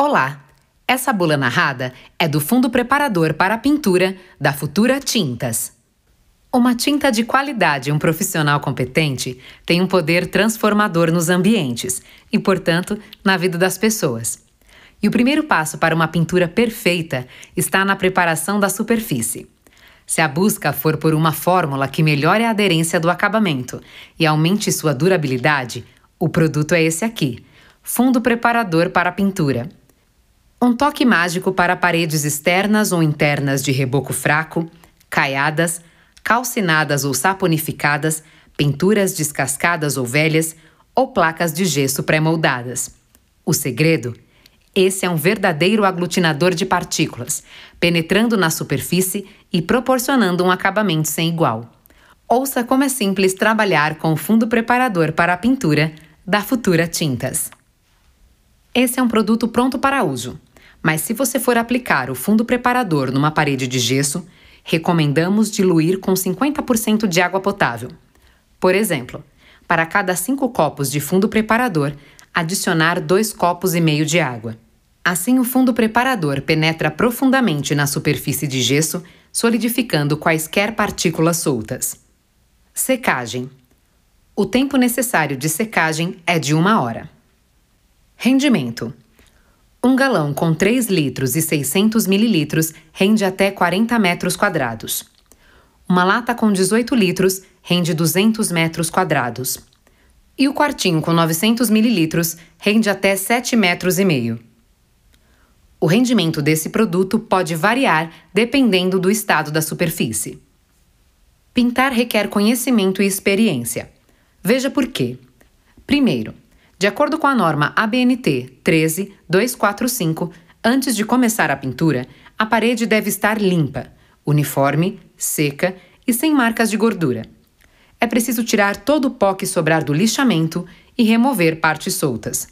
Olá! Essa bula narrada é do fundo preparador para a pintura da Futura Tintas. Uma tinta de qualidade e um profissional competente tem um poder transformador nos ambientes e, portanto, na vida das pessoas. E o primeiro passo para uma pintura perfeita está na preparação da superfície. Se a busca for por uma fórmula que melhore a aderência do acabamento e aumente sua durabilidade, o produto é esse aqui: Fundo Preparador para Pintura. Um toque mágico para paredes externas ou internas de reboco fraco, caiadas, calcinadas ou saponificadas, pinturas descascadas ou velhas ou placas de gesso pré-moldadas. O segredo? Esse é um verdadeiro aglutinador de partículas, penetrando na superfície e proporcionando um acabamento sem igual. Ouça como é simples trabalhar com o fundo preparador para a pintura da Futura Tintas. Esse é um produto pronto para uso, mas se você for aplicar o fundo preparador numa parede de gesso, recomendamos diluir com 50% de água potável. Por exemplo, para cada 5 copos de fundo preparador, adicionar 2 copos e meio de água. Assim, o fundo preparador penetra profundamente na superfície de gesso, solidificando quaisquer partículas soltas. Secagem. O tempo necessário de secagem é de uma hora. Rendimento. Um galão com 3 litros e 600 mililitros rende até 40 metros quadrados. Uma lata com 18 litros rende 200 metros quadrados. E o quartinho com 900 mililitros rende até 7 metros e meio. O rendimento desse produto pode variar dependendo do estado da superfície. Pintar requer conhecimento e experiência. Veja por quê. Primeiro, de acordo com a norma ABNT 13245, antes de começar a pintura, a parede deve estar limpa, uniforme, seca e sem marcas de gordura. É preciso tirar todo o pó que sobrar do lixamento e remover partes soltas.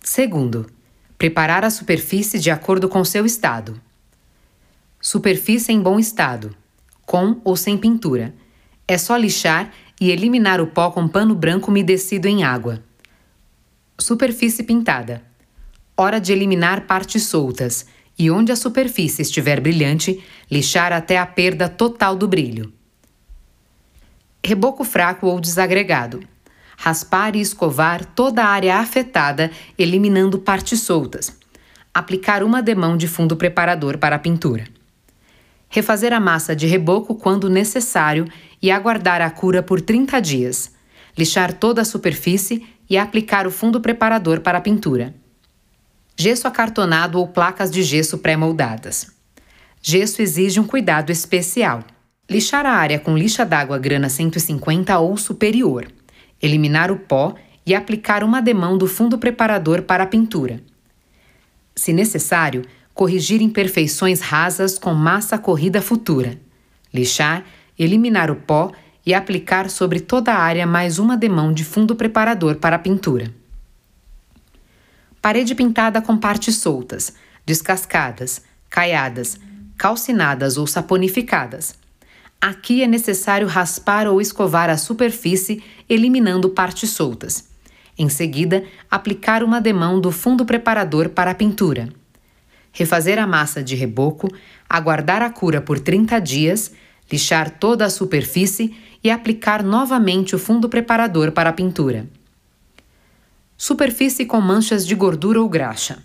Segundo, preparar a superfície de acordo com seu estado. Superfície em bom estado, com ou sem pintura. É só lixar e eliminar o pó com pano branco umedecido em água. Superfície pintada. Hora de eliminar partes soltas e onde a superfície estiver brilhante, lixar até a perda total do brilho. Reboco fraco ou desagregado. Raspar e escovar toda a área afetada, eliminando partes soltas. Aplicar uma demão de fundo preparador para a pintura refazer a massa de reboco quando necessário e aguardar a cura por 30 dias. Lixar toda a superfície e aplicar o fundo preparador para a pintura. Gesso acartonado ou placas de gesso pré-moldadas. Gesso exige um cuidado especial. Lixar a área com lixa d'água grana 150 ou superior. Eliminar o pó e aplicar uma demão do fundo preparador para a pintura. Se necessário, corrigir imperfeições rasas com massa corrida futura, lixar, eliminar o pó e aplicar sobre toda a área mais uma demão de fundo preparador para a pintura. Parede pintada com partes soltas, descascadas, caiadas, calcinadas ou saponificadas. Aqui é necessário raspar ou escovar a superfície, eliminando partes soltas. Em seguida, aplicar uma demão do fundo preparador para a pintura refazer a massa de reboco, aguardar a cura por 30 dias, lixar toda a superfície e aplicar novamente o fundo preparador para a pintura. Superfície com manchas de gordura ou graxa.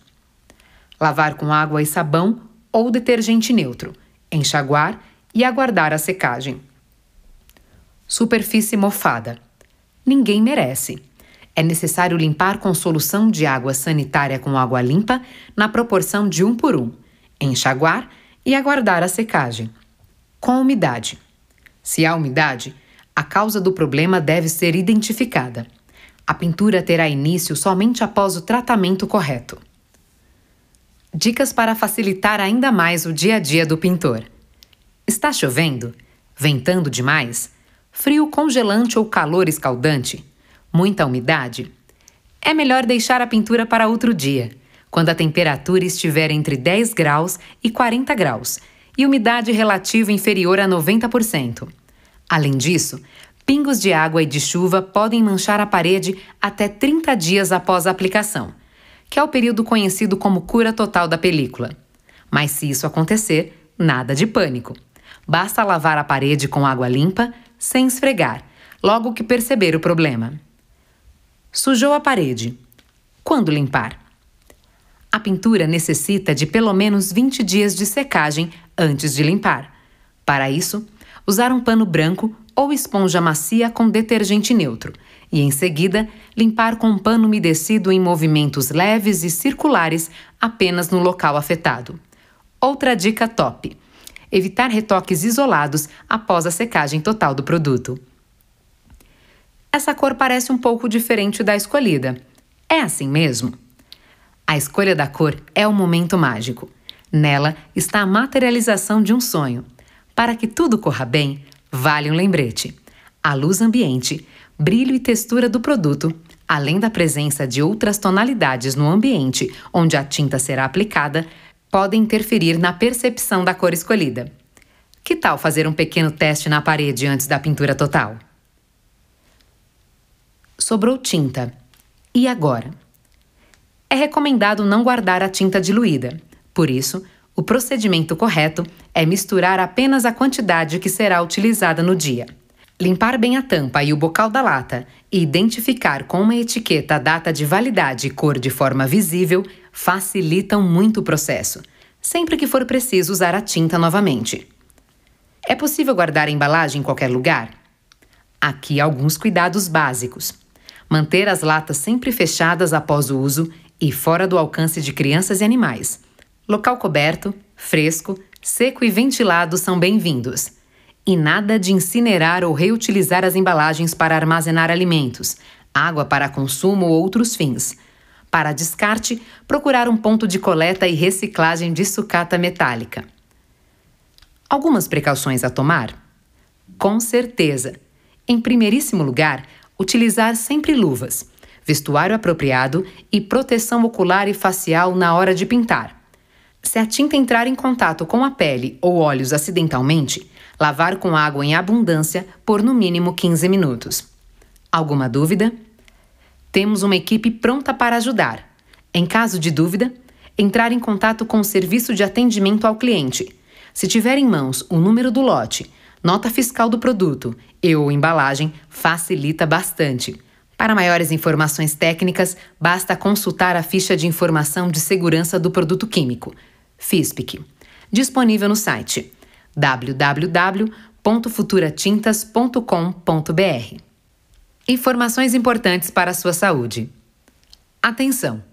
Lavar com água e sabão ou detergente neutro, enxaguar e aguardar a secagem. Superfície mofada. Ninguém merece. É necessário limpar com solução de água sanitária com água limpa na proporção de um por um, enxaguar e aguardar a secagem. Com umidade. Se há umidade, a causa do problema deve ser identificada. A pintura terá início somente após o tratamento correto. Dicas para facilitar ainda mais o dia a dia do pintor. Está chovendo? Ventando demais? Frio congelante ou calor escaldante? Muita umidade, é melhor deixar a pintura para outro dia, quando a temperatura estiver entre 10 graus e 40 graus e umidade relativa inferior a 90%. Além disso, pingos de água e de chuva podem manchar a parede até 30 dias após a aplicação, que é o período conhecido como cura total da película. Mas se isso acontecer, nada de pânico. Basta lavar a parede com água limpa, sem esfregar, logo que perceber o problema. Sujou a parede. Quando limpar? A pintura necessita de pelo menos 20 dias de secagem antes de limpar. Para isso, usar um pano branco ou esponja macia com detergente neutro e, em seguida, limpar com um pano umedecido em movimentos leves e circulares apenas no local afetado. Outra dica top: evitar retoques isolados após a secagem total do produto. Essa cor parece um pouco diferente da escolhida. É assim mesmo? A escolha da cor é o momento mágico. Nela está a materialização de um sonho. Para que tudo corra bem, vale um lembrete. A luz ambiente, brilho e textura do produto, além da presença de outras tonalidades no ambiente onde a tinta será aplicada, podem interferir na percepção da cor escolhida. Que tal fazer um pequeno teste na parede antes da pintura total? Sobrou tinta. E agora? É recomendado não guardar a tinta diluída. Por isso, o procedimento correto é misturar apenas a quantidade que será utilizada no dia. Limpar bem a tampa e o bocal da lata e identificar com uma etiqueta a data de validade e cor de forma visível facilitam muito o processo, sempre que for preciso usar a tinta novamente. É possível guardar a embalagem em qualquer lugar? Aqui alguns cuidados básicos. Manter as latas sempre fechadas após o uso e fora do alcance de crianças e animais. Local coberto, fresco, seco e ventilado são bem-vindos. E nada de incinerar ou reutilizar as embalagens para armazenar alimentos, água para consumo ou outros fins. Para descarte, procurar um ponto de coleta e reciclagem de sucata metálica. Algumas precauções a tomar? Com certeza. Em primeiríssimo lugar, utilizar sempre luvas vestuário apropriado e proteção ocular e facial na hora de pintar. Se a tinta entrar em contato com a pele ou olhos acidentalmente, lavar com água em abundância por no mínimo 15 minutos. Alguma dúvida? Temos uma equipe pronta para ajudar. Em caso de dúvida, entrar em contato com o serviço de atendimento ao cliente. Se tiver em mãos o número do lote, nota fiscal do produto e ou embalagem, facilita bastante. Para maiores informações técnicas, basta consultar a ficha de informação de segurança do produto químico, FISPIC, disponível no site www.futuratintas.com.br. Informações importantes para a sua saúde. Atenção!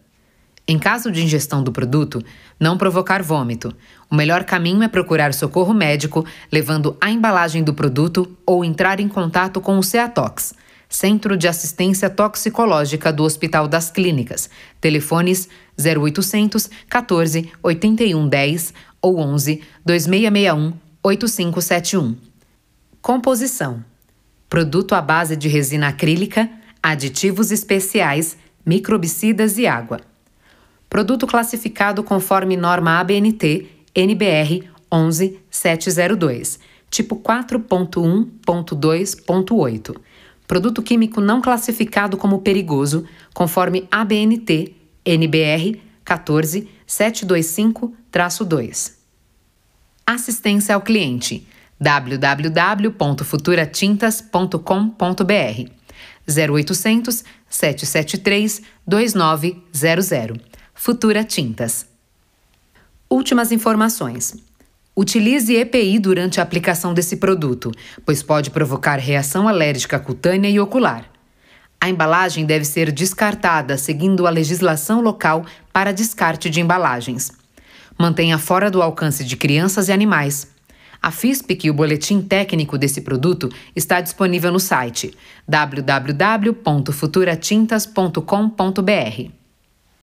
Em caso de ingestão do produto, não provocar vômito. O melhor caminho é procurar socorro médico, levando a embalagem do produto ou entrar em contato com o CEATOX Centro de Assistência Toxicológica do Hospital das Clínicas. Telefones 0800 14 81 10 ou 11 2661 8571. Composição: Produto à base de resina acrílica, aditivos especiais, microbicidas e água. Produto classificado conforme norma ABNT NBR 11702, tipo 4.1.2.8 produto químico não classificado como perigoso, conforme ABNT NBR 14725-2. Assistência ao cliente www.futuratintas.com.br 0800 773 2900 Futura Tintas. Últimas informações. Utilize EPI durante a aplicação desse produto, pois pode provocar reação alérgica cutânea e ocular. A embalagem deve ser descartada seguindo a legislação local para descarte de embalagens. Mantenha fora do alcance de crianças e animais. A FISPIC e o boletim técnico desse produto está disponível no site www.futuratintas.com.br.